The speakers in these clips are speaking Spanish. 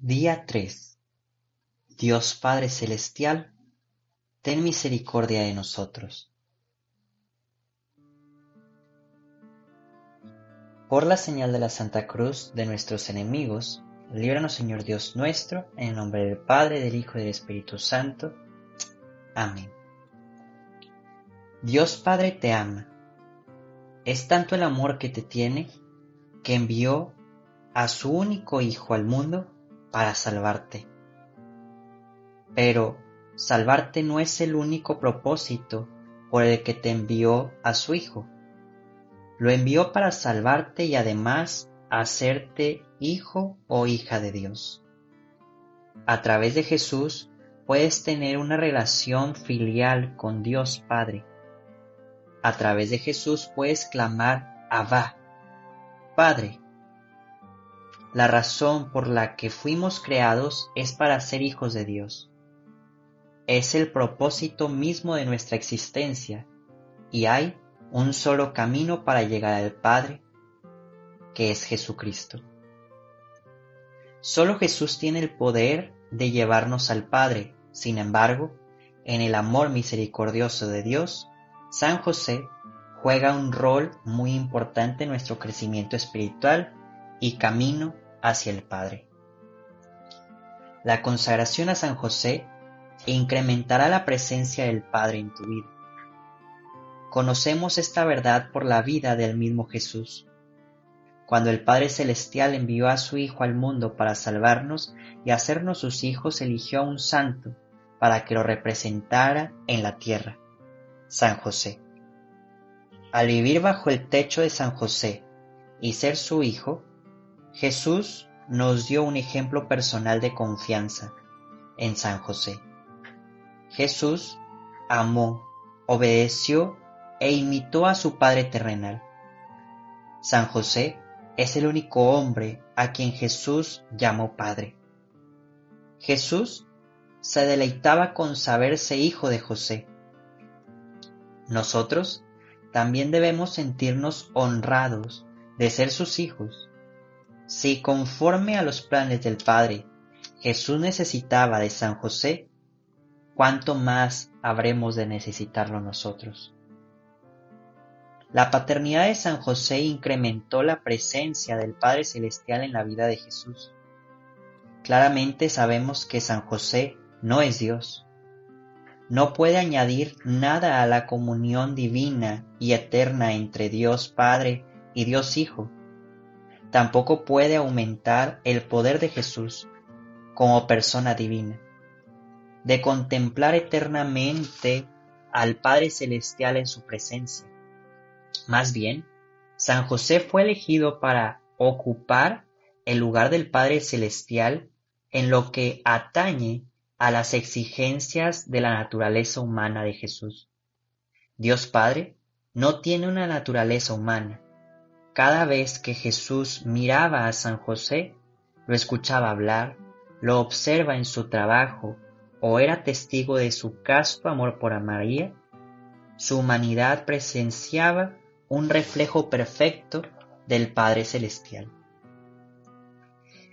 Día 3. Dios Padre Celestial, ten misericordia de nosotros. Por la señal de la Santa Cruz de nuestros enemigos, líbranos Señor Dios nuestro, en el nombre del Padre, del Hijo y del Espíritu Santo. Amén. Dios Padre te ama. Es tanto el amor que te tiene que envió a su único Hijo al mundo para salvarte. Pero salvarte no es el único propósito por el que te envió a su Hijo. Lo envió para salvarte y además hacerte hijo o hija de Dios. A través de Jesús puedes tener una relación filial con Dios Padre. A través de Jesús puedes clamar Abba, Padre. La razón por la que fuimos creados es para ser hijos de Dios. Es el propósito mismo de nuestra existencia y hay un solo camino para llegar al Padre, que es Jesucristo. Solo Jesús tiene el poder de llevarnos al Padre. Sin embargo, en el amor misericordioso de Dios, San José juega un rol muy importante en nuestro crecimiento espiritual y camino hacia el Padre. La consagración a San José incrementará la presencia del Padre en tu vida. Conocemos esta verdad por la vida del mismo Jesús. Cuando el Padre Celestial envió a su Hijo al mundo para salvarnos y hacernos sus hijos, eligió a un santo para que lo representara en la tierra, San José. Al vivir bajo el techo de San José y ser su Hijo, Jesús nos dio un ejemplo personal de confianza en San José. Jesús amó, obedeció e imitó a su Padre terrenal. San José es el único hombre a quien Jesús llamó Padre. Jesús se deleitaba con saberse hijo de José. Nosotros también debemos sentirnos honrados de ser sus hijos. Si conforme a los planes del Padre Jesús necesitaba de San José, ¿cuánto más habremos de necesitarlo nosotros? La paternidad de San José incrementó la presencia del Padre Celestial en la vida de Jesús. Claramente sabemos que San José no es Dios. No puede añadir nada a la comunión divina y eterna entre Dios Padre y Dios Hijo. Tampoco puede aumentar el poder de Jesús como persona divina, de contemplar eternamente al Padre Celestial en su presencia más bien, San José fue elegido para ocupar el lugar del Padre Celestial en lo que atañe a las exigencias de la naturaleza humana de Jesús. Dios Padre no tiene una naturaleza humana. Cada vez que Jesús miraba a San José, lo escuchaba hablar, lo observa en su trabajo o era testigo de su casto amor por María, su humanidad presenciaba un reflejo perfecto del Padre Celestial.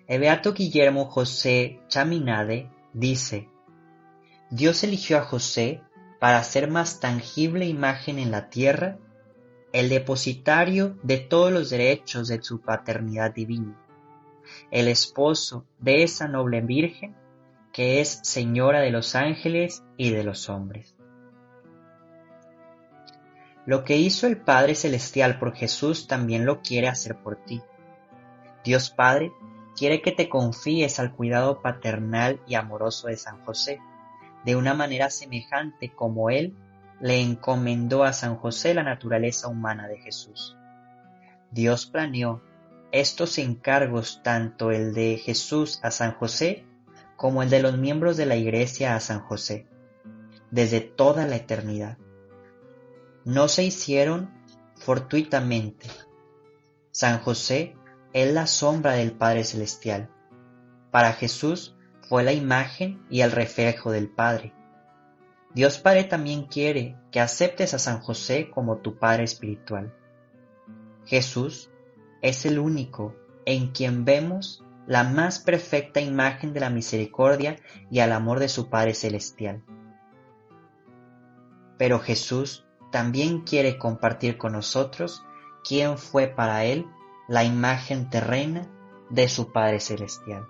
El Beato Guillermo José Chaminade dice, Dios eligió a José para hacer más tangible imagen en la tierra el depositario de todos los derechos de su paternidad divina, el esposo de esa noble Virgen que es Señora de los ángeles y de los hombres. Lo que hizo el Padre Celestial por Jesús también lo quiere hacer por ti. Dios Padre quiere que te confíes al cuidado paternal y amoroso de San José, de una manera semejante como Él le encomendó a San José la naturaleza humana de Jesús. Dios planeó estos encargos, tanto el de Jesús a San José como el de los miembros de la Iglesia a San José, desde toda la eternidad no se hicieron fortuitamente. San José es la sombra del Padre Celestial. Para Jesús fue la imagen y el reflejo del Padre. Dios Padre también quiere que aceptes a San José como tu Padre espiritual. Jesús es el único en quien vemos la más perfecta imagen de la misericordia y al amor de su Padre Celestial. Pero Jesús también quiere compartir con nosotros quién fue para Él la imagen terrena de su Padre Celestial.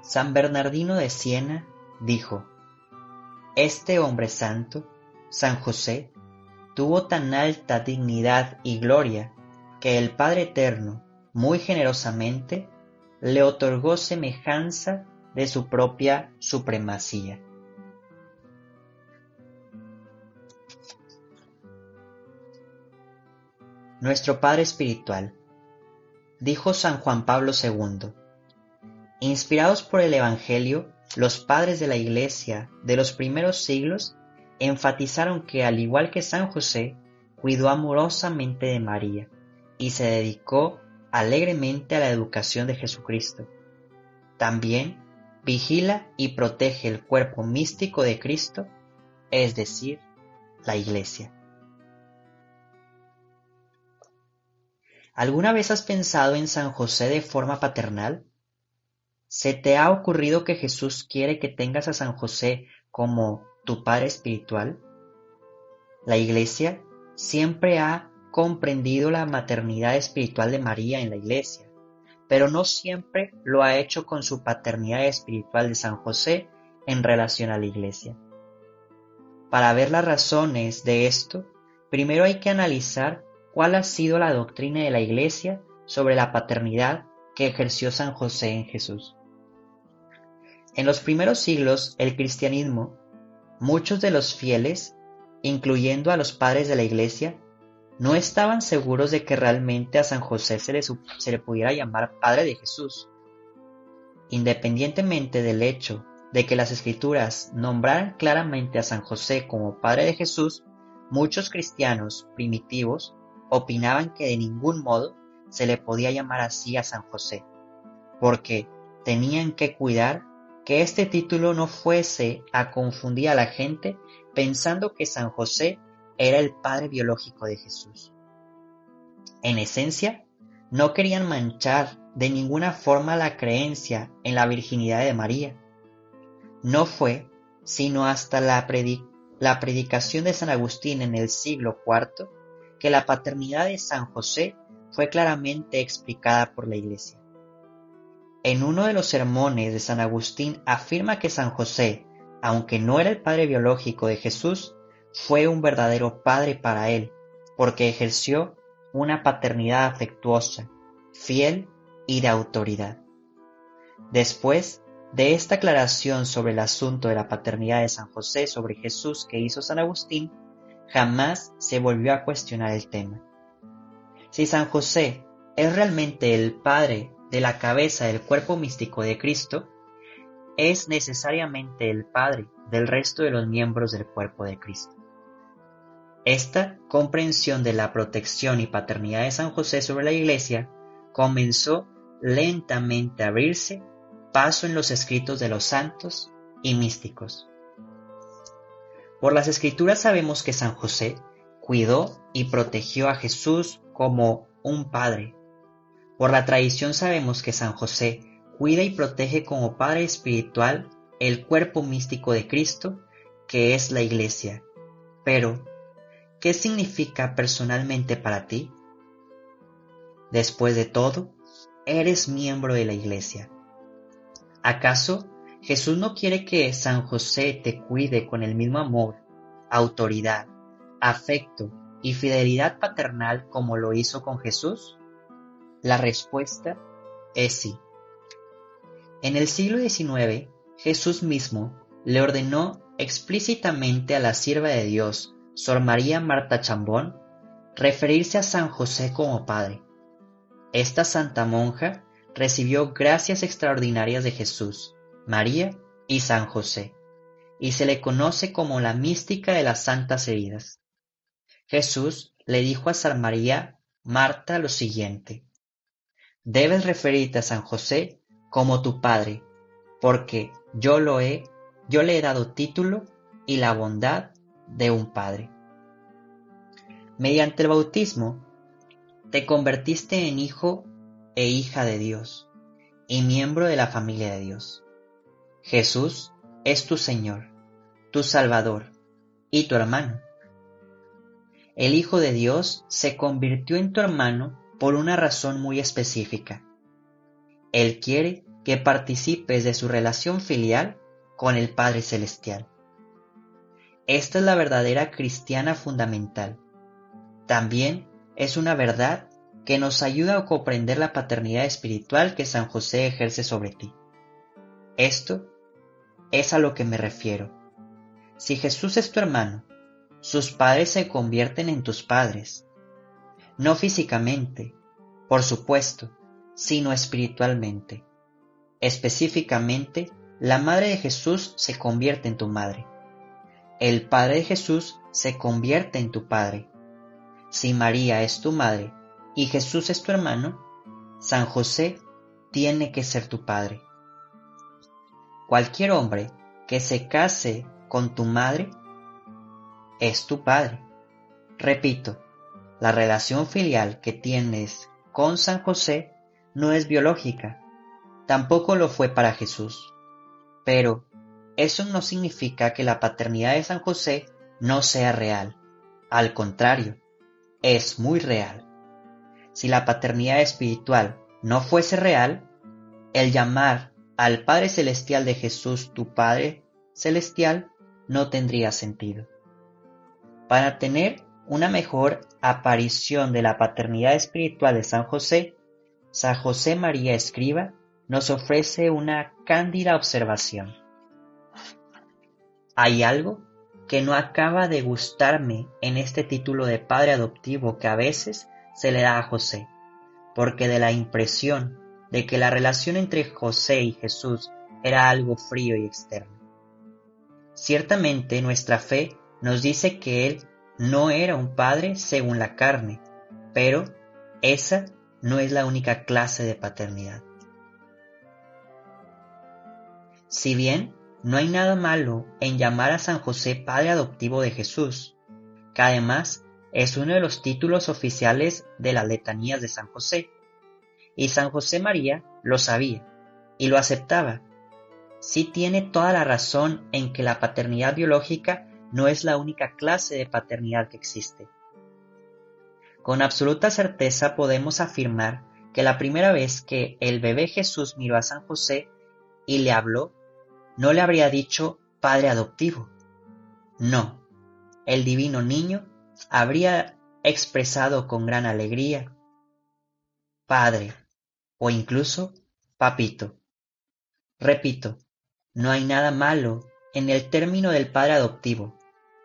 San Bernardino de Siena dijo, Este hombre santo, San José, tuvo tan alta dignidad y gloria que el Padre Eterno, muy generosamente, le otorgó semejanza de su propia supremacía. Nuestro Padre Espiritual, dijo San Juan Pablo II, inspirados por el Evangelio, los padres de la Iglesia de los primeros siglos enfatizaron que, al igual que San José, cuidó amorosamente de María y se dedicó alegremente a la educación de Jesucristo. También vigila y protege el cuerpo místico de Cristo, es decir, la Iglesia. ¿Alguna vez has pensado en San José de forma paternal? ¿Se te ha ocurrido que Jesús quiere que tengas a San José como tu Padre espiritual? La Iglesia siempre ha comprendido la maternidad espiritual de María en la Iglesia, pero no siempre lo ha hecho con su paternidad espiritual de San José en relación a la Iglesia. Para ver las razones de esto, primero hay que analizar cuál ha sido la doctrina de la Iglesia sobre la paternidad que ejerció San José en Jesús. En los primeros siglos, el cristianismo, muchos de los fieles, incluyendo a los padres de la Iglesia, no estaban seguros de que realmente a San José se le, pudiera llamar Padre de Jesús. Independientemente del hecho de que las escrituras nombraran claramente a San José como Padre de Jesús, muchos cristianos primitivos opinaban que de ningún modo se le podía llamar así a San José, porque tenían que cuidar que este título no fuese a confundir a la gente pensando que San José era el padre biológico de Jesús. En esencia, no querían manchar de ninguna forma la creencia en la virginidad de María. No fue sino hasta la, la predicación de San Agustín en el siglo IV que la paternidad de San José fue claramente explicada por la Iglesia. En uno de los sermones de San Agustín afirma que San José, aunque no era el padre biológico de Jesús, fue un verdadero padre para él, porque ejerció una paternidad afectuosa, fiel y de autoridad. Después de esta aclaración sobre el asunto de la paternidad de San José sobre Jesús que hizo San Agustín, jamás se volvió a cuestionar el tema. Si San José es realmente el padre de la cabeza del cuerpo místico de Cristo, es necesariamente el padre del resto de los miembros del cuerpo de Cristo. Esta comprensión de la protección y paternidad de San José sobre la Iglesia comenzó lentamente a abrirse paso en los escritos de los santos y místicos. Por las escrituras sabemos que San José cuidó y protegió a Jesús como un padre. Por la tradición sabemos que San José cuida y protege como padre espiritual el cuerpo místico de Cristo, que es la Iglesia. Pero, ¿Qué significa personalmente para ti? Después de todo, eres miembro de la Iglesia. ¿Acaso Jesús no quiere que San José te cuide con el mismo amor, autoridad, afecto y fidelidad paternal como lo hizo con Jesús? La respuesta es sí. En el siglo XIX, Jesús mismo le ordenó explícitamente a la sierva de Dios, Sor María Marta Chambón, referirse a San José como padre. Esta santa monja recibió gracias extraordinarias de Jesús, María y San José, y se le conoce como la mística de las santas heridas. Jesús le dijo a San María Marta lo siguiente, debes referirte a San José como tu padre, porque yo lo he, yo le he dado título y la bondad de un padre. Mediante el bautismo, te convertiste en hijo e hija de Dios, y miembro de la familia de Dios. Jesús es tu Señor, tu Salvador y tu hermano. El Hijo de Dios se convirtió en tu hermano por una razón muy específica. Él quiere que participes de su relación filial con el Padre Celestial. Esta es la verdadera cristiana fundamental. También es una verdad que nos ayuda a comprender la paternidad espiritual que San José ejerce sobre ti. Esto es a lo que me refiero. Si Jesús es tu hermano, sus padres se convierten en tus padres. No físicamente, por supuesto, sino espiritualmente. Específicamente, la madre de Jesús se convierte en tu madre. El padre de Jesús se convierte en tu padre. Si María es tu madre y Jesús es tu hermano, San José tiene que ser tu padre. Cualquier hombre que se case con tu madre es tu padre. Repito, la relación filial que tienes con San José no es biológica, tampoco lo fue para Jesús. Pero eso no significa que la paternidad de San José no sea real. Al contrario, es muy real. Si la paternidad espiritual no fuese real, el llamar al Padre Celestial de Jesús tu Padre Celestial no tendría sentido. Para tener una mejor aparición de la paternidad espiritual de San José, San José María Escriba nos ofrece una cándida observación. Hay algo que no acaba de gustarme en este título de padre adoptivo que a veces se le da a José, porque de la impresión de que la relación entre José y Jesús era algo frío y externo. Ciertamente nuestra fe nos dice que él no era un padre según la carne, pero esa no es la única clase de paternidad. Si bien no hay nada malo en llamar a San José Padre Adoptivo de Jesús, que además es uno de los títulos oficiales de las letanías de San José, y San José María lo sabía y lo aceptaba. Sí tiene toda la razón en que la paternidad biológica no es la única clase de paternidad que existe. Con absoluta certeza podemos afirmar que la primera vez que el bebé Jesús miró a San José y le habló, no le habría dicho Padre adoptivo. No, el divino niño habría expresado con gran alegría Padre o incluso Papito. Repito, no hay nada malo en el término del Padre adoptivo,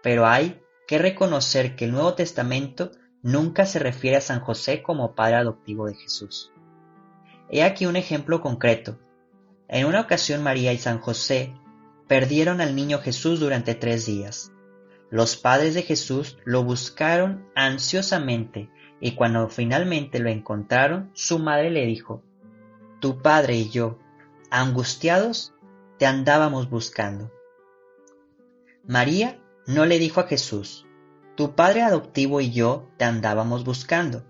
pero hay que reconocer que el Nuevo Testamento nunca se refiere a San José como Padre adoptivo de Jesús. He aquí un ejemplo concreto. En una ocasión María y San José perdieron al niño Jesús durante tres días. Los padres de Jesús lo buscaron ansiosamente y cuando finalmente lo encontraron, su madre le dijo, Tu padre y yo, angustiados, te andábamos buscando. María no le dijo a Jesús, Tu padre adoptivo y yo te andábamos buscando.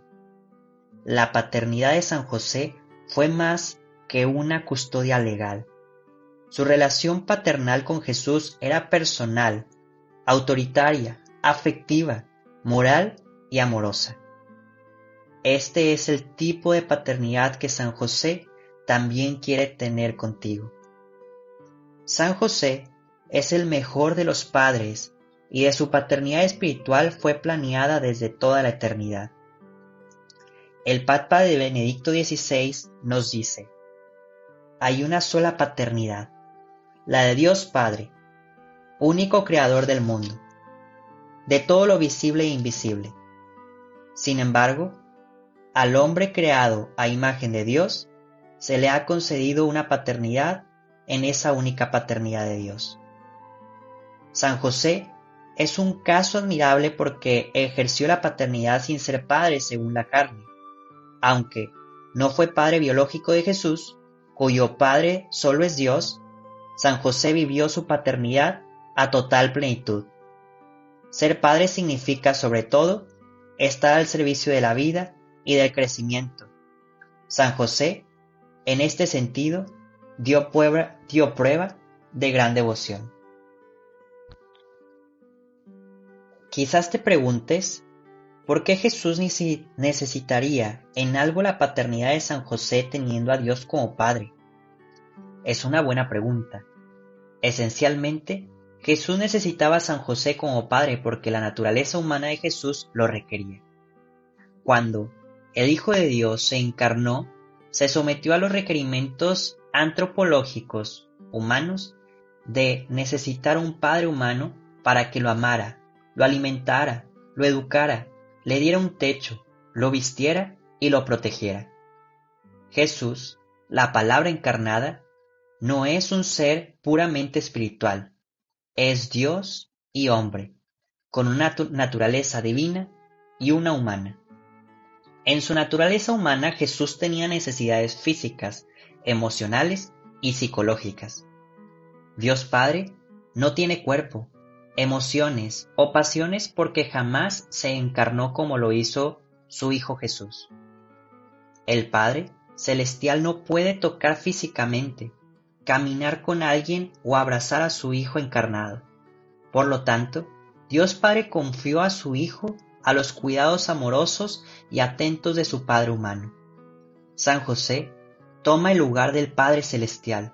La paternidad de San José fue más que una custodia legal. Su relación paternal con Jesús era personal, autoritaria, afectiva, moral y amorosa. Este es el tipo de paternidad que San José también quiere tener contigo. San José es el mejor de los padres y de su paternidad espiritual fue planeada desde toda la eternidad. El Papa de Benedicto XVI nos dice, hay una sola paternidad, la de Dios Padre, único creador del mundo, de todo lo visible e invisible. Sin embargo, al hombre creado a imagen de Dios, se le ha concedido una paternidad en esa única paternidad de Dios. San José es un caso admirable porque ejerció la paternidad sin ser padre según la carne aunque no fue padre biológico de Jesús, cuyo padre solo es Dios, San José vivió su paternidad a total plenitud. Ser padre significa, sobre todo, estar al servicio de la vida y del crecimiento. San José en este sentido, dio prueba, dio prueba de gran devoción. Quizás te preguntes, ¿por qué Jesús necesitaría en algo la paternidad de San José teniendo a Dios como Padre? Es una buena pregunta. Esencialmente, Jesús necesitaba a San José como Padre porque la naturaleza humana de Jesús lo requería. Cuando el Hijo de Dios se encarnó, se sometió a los requerimientos antropológicos humanos de necesitar un padre humano para que lo amara, lo alimentara, lo educara, le diera un techo, lo vistiera y lo protegiera. Jesús, la palabra encarnada, no es un ser puramente espiritual, es Dios y hombre, con una naturaleza divina y una humana. En su naturaleza humana Jesús tenía necesidades físicas, emocionales y psicológicas. Dios Padre no tiene cuerpo, emociones o pasiones porque jamás se encarnó como lo hizo su Hijo Jesús. El Padre Celestial no puede tocar físicamente, caminar con alguien o abrazar a su Hijo encarnado. Por lo tanto, Dios Padre confió a su Hijo a los cuidados amorosos y atentos de su Padre humano. San José toma el lugar del Padre Celestial.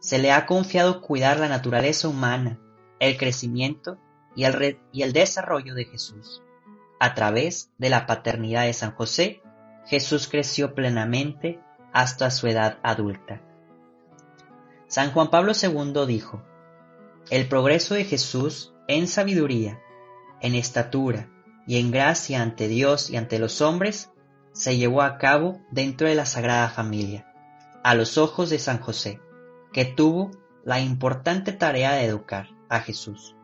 Se le ha confiado cuidar la naturaleza humana, el crecimiento y el, desarrollo de Jesús. A través de la paternidad de San José, Jesús creció plenamente hasta su edad adulta. San Juan Pablo II dijo, El progreso de Jesús en sabiduría, en estatura, y en gracia ante Dios y ante los hombres, se llevó a cabo dentro de la Sagrada Familia, a los ojos de San José, que tuvo la importante tarea de educar a Jesús,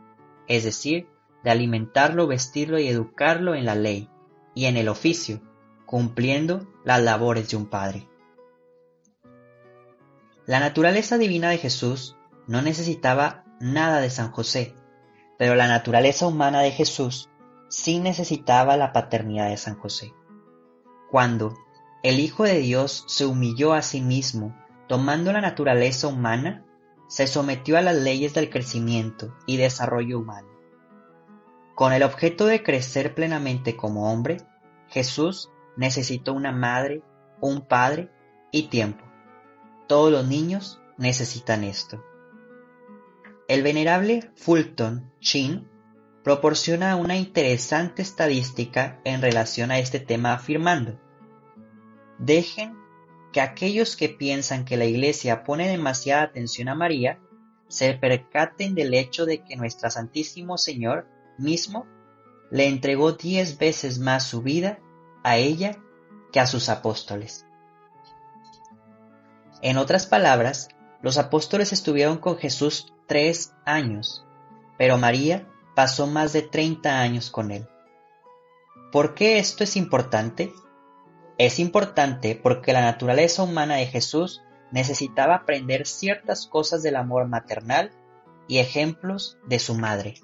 es decir, de alimentarlo, vestirlo y educarlo en la ley y en el oficio, cumpliendo las labores de un padre. La naturaleza divina de Jesús no necesitaba nada de San José, pero la naturaleza humana de Jesús sí necesitaba la paternidad de San José. Cuando el Hijo de Dios se humilló a sí mismo, tomando la naturaleza humana, se sometió a las leyes del crecimiento y desarrollo humano. Con el objeto de crecer plenamente como hombre, Jesús necesitó una madre, un padre y tiempo. Todos los niños necesitan esto. El venerable Fulton Chin proporciona una interesante estadística en relación a este tema afirmando, dejen que aquellos que piensan que la Iglesia pone demasiada atención a María se percaten del hecho de que nuestro Santísimo Señor mismo le entregó diez veces más su vida a ella que a sus apóstoles. En otras palabras, los apóstoles estuvieron con Jesús tres años, pero María pasó más de 30 años con él. ¿Por qué esto es importante? Es importante porque la naturaleza humana de Jesús necesitaba aprender ciertas cosas del amor maternal y ejemplos de su madre.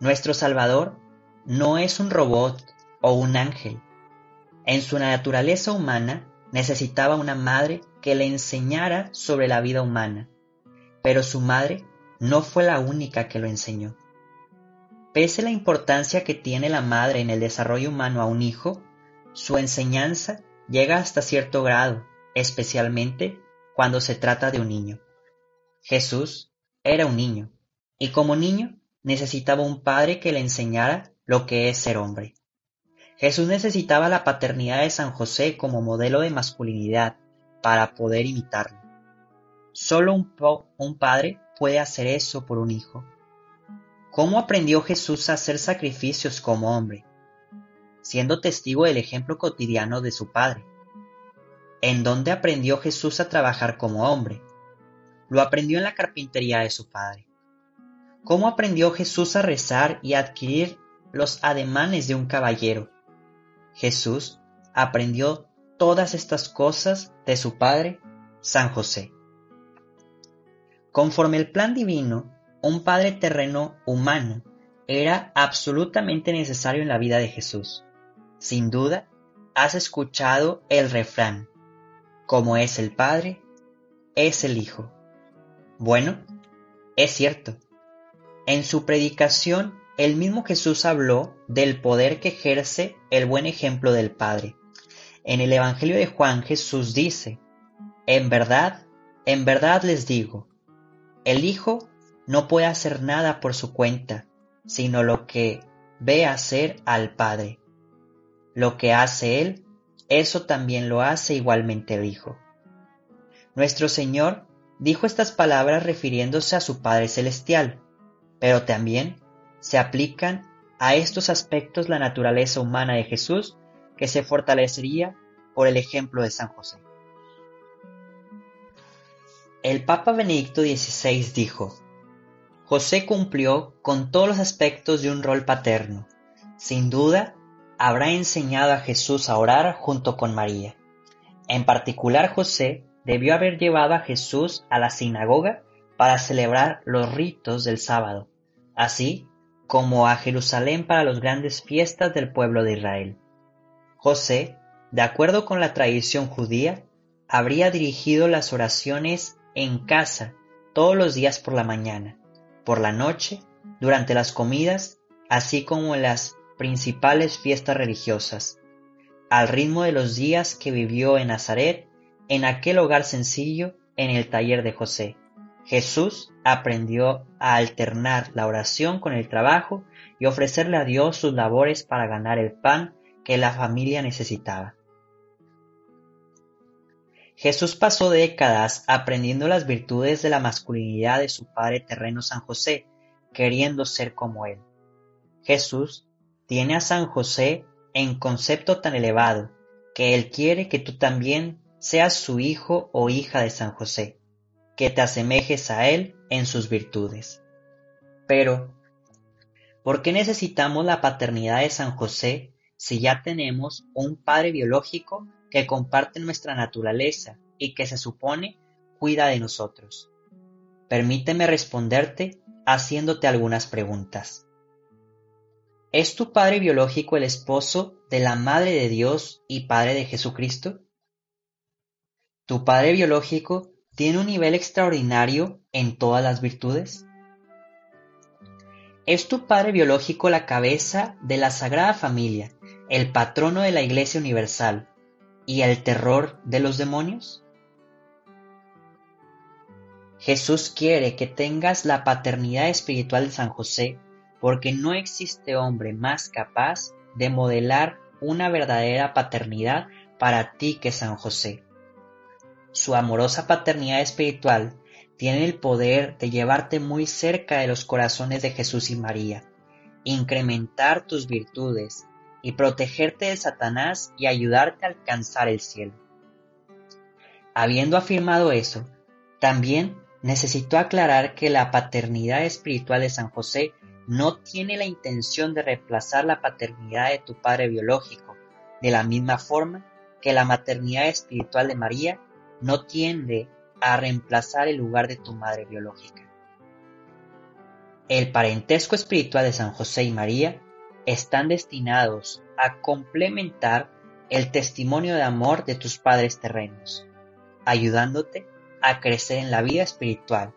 Nuestro Salvador no es un robot o un ángel. En su naturaleza humana necesitaba una madre que le enseñara sobre la vida humana, pero su madre no fue la única que lo enseñó. Pese a la importancia que tiene la madre en el desarrollo humano a un hijo, su enseñanza llega hasta cierto grado, especialmente cuando se trata de un niño. Jesús era un niño, y como niño necesitaba un padre que le enseñara lo que es ser hombre. Jesús necesitaba la paternidad de San José como modelo de masculinidad para poder imitarlo. Solo un, un padre puede hacer eso por un hijo. ¿Cómo aprendió Jesús a hacer sacrificios como hombre? Siendo testigo del ejemplo cotidiano de su Padre. ¿En dónde aprendió Jesús a trabajar como hombre? Lo aprendió en la carpintería de su Padre. ¿Cómo aprendió Jesús a rezar y adquirir los ademanes de un caballero? Jesús aprendió todas estas cosas de su Padre, San José. Conforme el plan divino, un padre terreno humano era absolutamente necesario en la vida de Jesús. Sin duda, has escuchado el refrán, como es el Padre, es el Hijo. Bueno, es cierto. En su predicación, el mismo Jesús habló del poder que ejerce el buen ejemplo del Padre. En el Evangelio de Juan Jesús dice, En verdad, en verdad les digo, el Hijo no puede hacer nada por su cuenta, sino lo que ve hacer al Padre. Lo que hace Él, eso también lo hace igualmente el Hijo. Nuestro Señor dijo estas palabras refiriéndose a su Padre Celestial, pero también se aplican a estos aspectos la naturaleza humana de Jesús que se fortalecería por el ejemplo de San José. El Papa Benedicto XVI dijo, José cumplió con todos los aspectos de un rol paterno. Sin duda, habrá enseñado a Jesús a orar junto con María. En particular, José debió haber llevado a Jesús a la sinagoga para celebrar los ritos del sábado, así como a Jerusalén para las grandes fiestas del pueblo de Israel. José, de acuerdo con la tradición judía, habría dirigido las oraciones en casa todos los días por la mañana por la noche, durante las comidas, así como en las principales fiestas religiosas, al ritmo de los días que vivió en Nazaret, en aquel hogar sencillo, en el taller de José. Jesús aprendió a alternar la oración con el trabajo y ofrecerle a Dios sus labores para ganar el pan que la familia necesitaba. Jesús pasó décadas aprendiendo las virtudes de la masculinidad de su padre terreno San José, queriendo ser como él. Jesús tiene a San José en concepto tan elevado que él quiere que tú también seas su hijo o hija de San José, que te asemejes a él en sus virtudes. Pero, ¿por qué necesitamos la paternidad de San José si ya tenemos un padre biológico que comparte nuestra naturaleza y que se supone cuida de nosotros. Permíteme responderte haciéndote algunas preguntas. ¿Es tu padre biológico el esposo de la Madre de Dios y Padre de Jesucristo? ¿Tu padre biológico tiene un nivel extraordinario en todas las virtudes? ¿Es tu padre biológico la cabeza de la Sagrada Familia, el patrono de la Iglesia Universal, y el terror de los demonios? Jesús quiere que tengas la paternidad espiritual de San José porque no existe hombre más capaz de modelar una verdadera paternidad para ti que San José. Su amorosa paternidad espiritual tiene el poder de llevarte muy cerca de los corazones de Jesús y María, incrementar tus virtudes y protegerte de Satanás y ayudarte a alcanzar el cielo. Habiendo afirmado eso, también necesitó aclarar que la paternidad espiritual de San José no tiene la intención de reemplazar la paternidad de tu padre biológico, de la misma forma que la maternidad espiritual de María no tiende a reemplazar el lugar de tu madre biológica. El parentesco espiritual de San José y María están destinados a complementar el testimonio de amor de tus padres terrenos, ayudándote a crecer en la vida espiritual,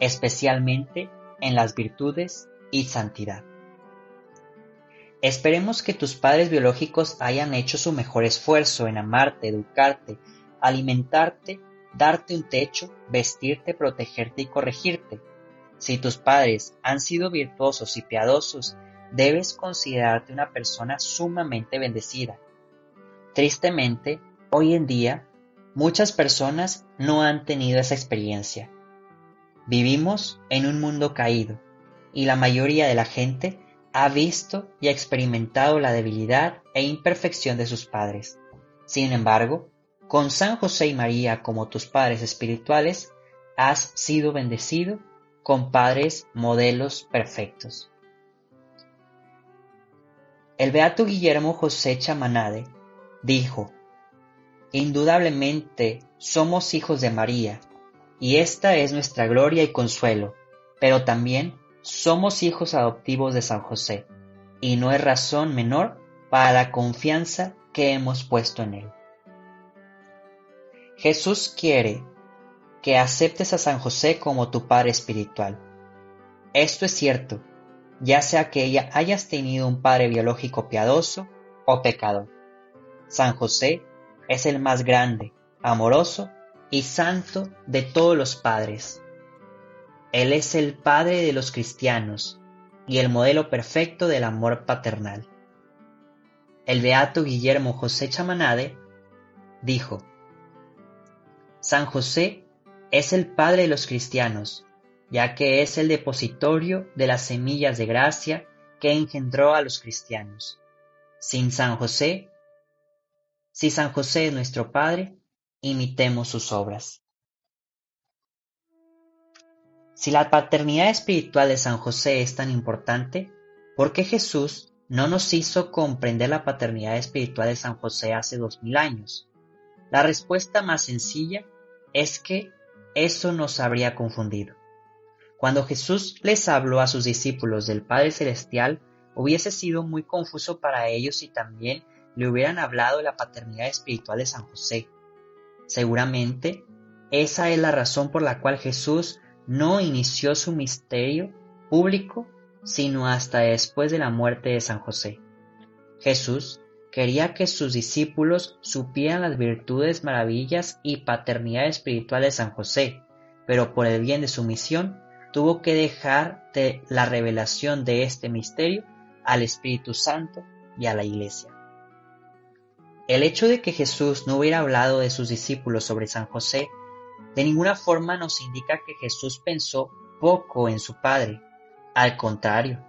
especialmente en las virtudes y santidad. Esperemos que tus padres biológicos hayan hecho su mejor esfuerzo en amarte, educarte, alimentarte, darte un techo, vestirte, protegerte y corregirte. Si tus padres han sido virtuosos y piadosos debes considerarte una persona sumamente bendecida. Tristemente, hoy en día, muchas personas no han tenido esa experiencia. Vivimos en un mundo caído y la mayoría de la gente ha visto y experimentado la debilidad e imperfección de sus padres. Sin embargo, con San José y María como tus padres espirituales, has sido bendecido con padres modelos perfectos. El beato Guillermo José Chamanade dijo, Indudablemente somos hijos de María, y esta es nuestra gloria y consuelo, pero también somos hijos adoptivos de San José, y no es razón menor para la confianza que hemos puesto en él. Jesús quiere que aceptes a San José como tu Padre espiritual. Esto es cierto, ya sea que hayas tenido un padre biológico piadoso o pecador. San José es el más grande, amoroso y santo de todos los padres. Él es el Padre de los cristianos y el modelo perfecto del amor paternal. El beato Guillermo José Chamanade dijo, San José es el Padre de los cristianos, ya que es el depositorio de las semillas de gracia que engendró a los cristianos. Sin San José, si San José es nuestro Padre, imitemos sus obras. Si la paternidad espiritual de San José es tan importante, ¿por qué Jesús no nos hizo comprender la paternidad espiritual de San José hace dos mil años? La respuesta más sencilla es que eso nos habría confundido. Cuando Jesús les habló a sus discípulos del Padre Celestial, hubiese sido muy confuso para ellos si también le hubieran hablado de la paternidad espiritual de San José. Seguramente, esa es la razón por la cual Jesús no inició su misterio público sino hasta después de la muerte de San José. Jesús quería que sus discípulos supieran las virtudes, maravillas y paternidad espiritual de San José, pero por el bien de su misión tuvo que dejar de la revelación de este misterio al Espíritu Santo y a la Iglesia. El hecho de que Jesús no hubiera hablado de sus discípulos sobre San José de ninguna forma nos indica que Jesús pensó poco en su Padre. Al contrario,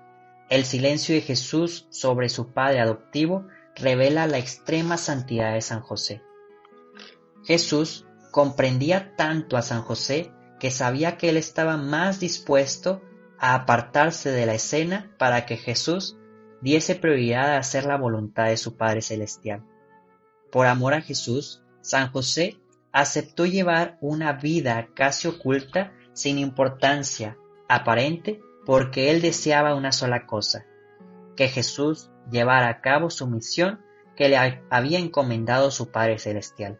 el silencio de Jesús sobre su Padre adoptivo revela la extrema santidad de San José. Jesús comprendía tanto a San José que sabía que él estaba más dispuesto a apartarse de la escena para que Jesús diese prioridad a hacer la voluntad de su Padre Celestial. Por amor a Jesús, San José aceptó llevar una vida casi oculta sin importancia aparente porque él deseaba una sola cosa, que Jesús llevara a cabo su misión que le había encomendado su Padre Celestial.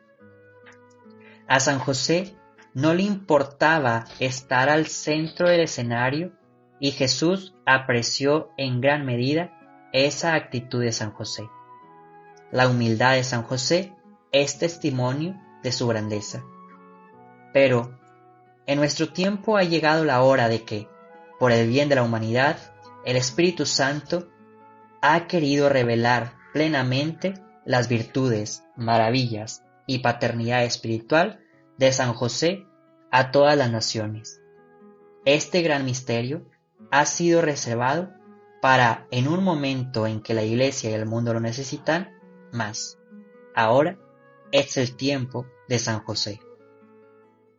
A San José no le importaba estar al centro del escenario y Jesús apreció en gran medida esa actitud de San José. La humildad de San José es testimonio de su grandeza. Pero, en nuestro tiempo ha llegado la hora de que, por el bien de la humanidad, el Espíritu Santo ha querido revelar plenamente las virtudes, maravillas y paternidad espiritual de San José a todas las naciones. Este gran misterio ha sido reservado para, en un momento en que la Iglesia y el mundo lo necesitan, más. Ahora es el tiempo de San José.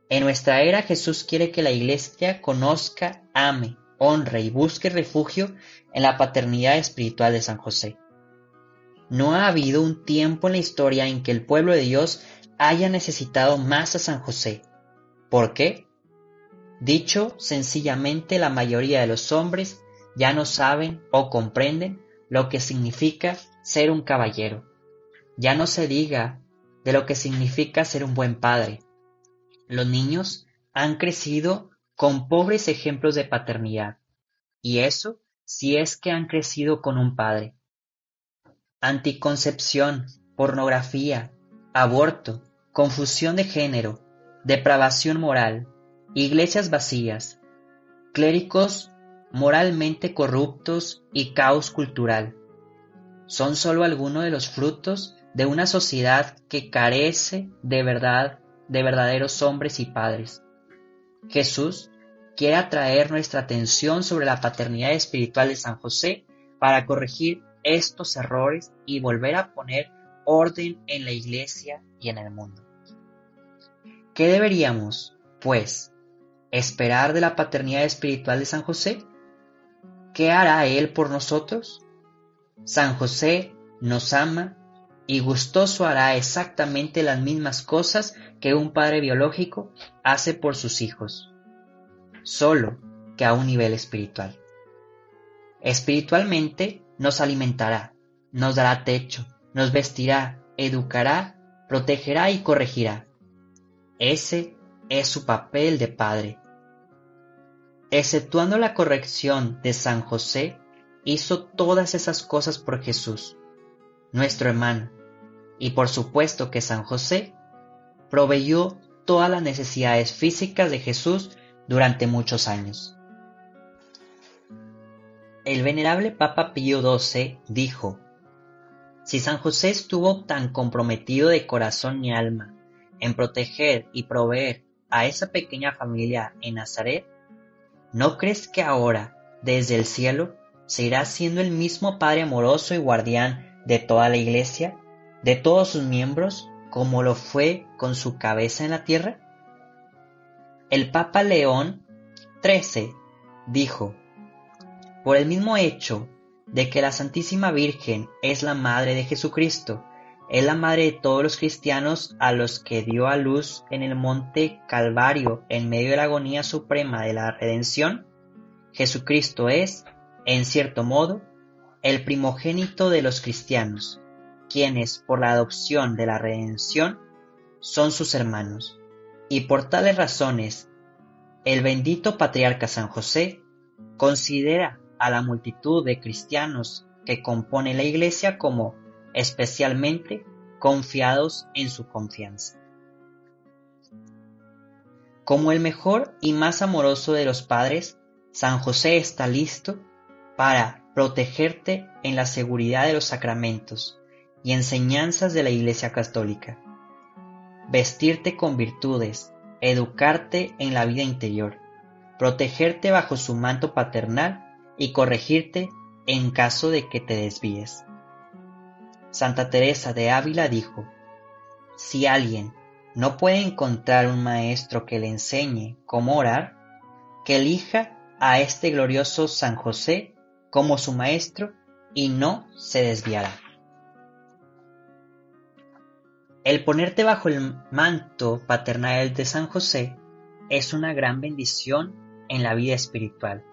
En nuestra era Jesús quiere que la Iglesia conozca, ame, honre y busque refugio en la paternidad espiritual de San José. No ha habido un tiempo en la historia en que el pueblo de Dios haya necesitado más a San José. ¿Por qué? Dicho sencillamente, la mayoría de los hombres ya no saben o comprenden lo que significa ser un caballero. Ya no se diga de lo que significa ser un buen padre. Los niños han crecido con pobres ejemplos de paternidad, y eso si es que han crecido con un padre. Anticoncepción, pornografía, aborto, confusión de género, depravación moral, iglesias vacías, clérigos moralmente corruptos y caos cultural. Son sólo algunos de los frutos de una sociedad que carece de verdad, de verdaderos hombres y padres. Jesús quiere atraer nuestra atención sobre la paternidad espiritual de San José para corregir estos errores y volver a poner orden en la iglesia y en el mundo. ¿Qué deberíamos, pues, esperar de la paternidad espiritual de San José? ¿Qué hará Él por nosotros? San José nos ama y gustoso hará exactamente las mismas cosas que un padre biológico hace por sus hijos, solo que a un nivel espiritual. Espiritualmente nos alimentará, nos dará techo, nos vestirá, educará, protegerá y corregirá. Ese es su papel de padre. Exceptuando la corrección de San José, hizo todas esas cosas por Jesús, nuestro hermano, y por supuesto que San José proveyó todas las necesidades físicas de Jesús durante muchos años. El venerable Papa Pío XII dijo, si San José estuvo tan comprometido de corazón y alma en proteger y proveer a esa pequeña familia en Nazaret, ¿no crees que ahora, desde el cielo, se irá siendo el mismo Padre amoroso y guardián de toda la Iglesia, de todos sus miembros, como lo fue con su cabeza en la tierra? El Papa León XIII dijo, por el mismo hecho de que la Santísima Virgen es la Madre de Jesucristo, es la Madre de todos los cristianos a los que dio a luz en el monte Calvario en medio de la agonía suprema de la redención, Jesucristo es, en cierto modo, el primogénito de los cristianos, quienes por la adopción de la redención son sus hermanos. Y por tales razones, el bendito patriarca San José considera a la multitud de cristianos que compone la Iglesia como especialmente confiados en su confianza. Como el mejor y más amoroso de los padres, San José está listo para protegerte en la seguridad de los sacramentos y enseñanzas de la Iglesia Católica, vestirte con virtudes, educarte en la vida interior, protegerte bajo su manto paternal y corregirte en caso de que te desvíes. Santa Teresa de Ávila dijo, si alguien no puede encontrar un maestro que le enseñe cómo orar, que elija a este glorioso San José como su maestro y no se desviará. El ponerte bajo el manto paternal de San José es una gran bendición en la vida espiritual.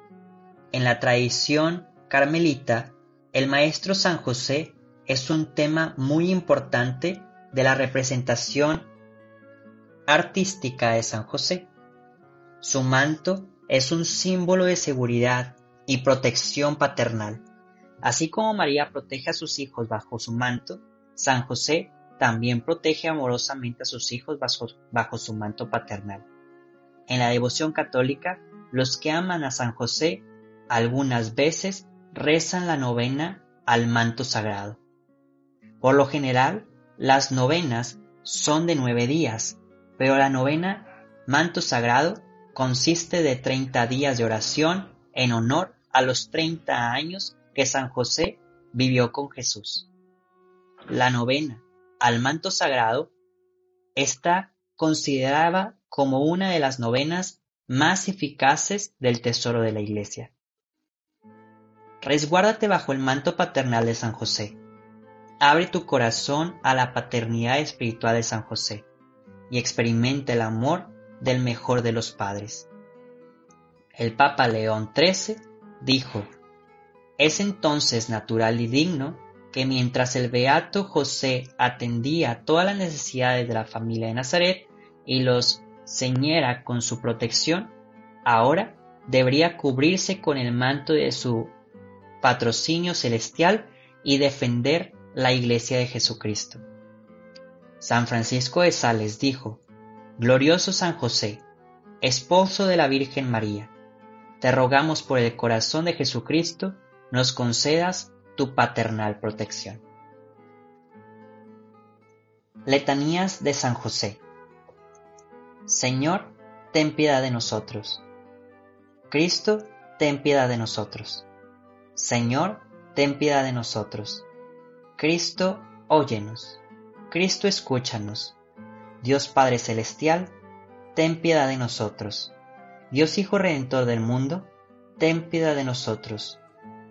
En la tradición carmelita, el maestro San José es un tema muy importante de la representación artística de San José. Su manto es un símbolo de seguridad y protección paternal. Así como María protege a sus hijos bajo su manto, San José también protege amorosamente a sus hijos bajo, su manto paternal. En la devoción católica, los que aman a San José algunas veces rezan la novena al manto sagrado. Por lo general, las novenas son de nueve días, pero la novena manto sagrado consiste de 30 días de oración en honor a los 30 años que San José vivió con Jesús. La novena al manto sagrado está considerada como una de las novenas más eficaces del tesoro de la Iglesia. Resguárdate bajo el manto paternal de San José Abre tu corazón a la paternidad espiritual de San José y experimenta el amor del mejor de los padres. El Papa León XIII dijo, es entonces natural y digno que mientras el beato José atendía todas las necesidades de la familia de Nazaret y los ceñera con su protección, ahora debería cubrirse con el manto de su patrocinio celestial y defender la Iglesia de Jesucristo. San Francisco de Sales dijo, Glorioso San José, esposo de la Virgen María, te rogamos por el corazón de Jesucristo, nos concedas tu paternal protección. Letanías de San José. Señor, ten piedad de nosotros. Cristo, ten piedad de nosotros. Señor, ten piedad de nosotros. Cristo, óyenos. Cristo, escúchanos. Dios Padre Celestial, ten piedad de nosotros. Dios Hijo Redentor del mundo, ten piedad de nosotros.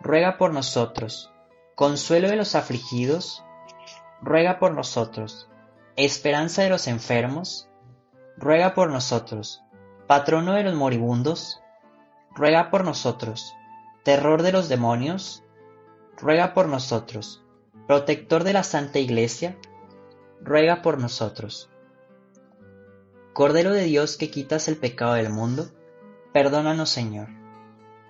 ruega por nosotros. Consuelo de los afligidos, ruega por nosotros. Esperanza de los enfermos, ruega por nosotros. Patrono de los moribundos, ruega por nosotros. Terror de los demonios, ruega por nosotros. Protector de la Santa Iglesia, ruega por nosotros. Cordero de Dios que quitas el pecado del mundo, perdónanos Señor.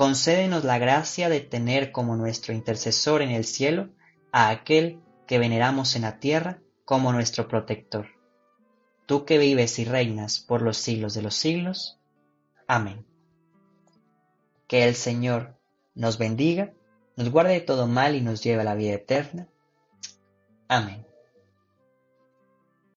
concédenos la gracia de tener como nuestro intercesor en el cielo a aquel que veneramos en la tierra como nuestro protector. Tú que vives y reinas por los siglos de los siglos. Amén. Que el Señor nos bendiga, nos guarde de todo mal y nos lleve a la vida eterna. Amén.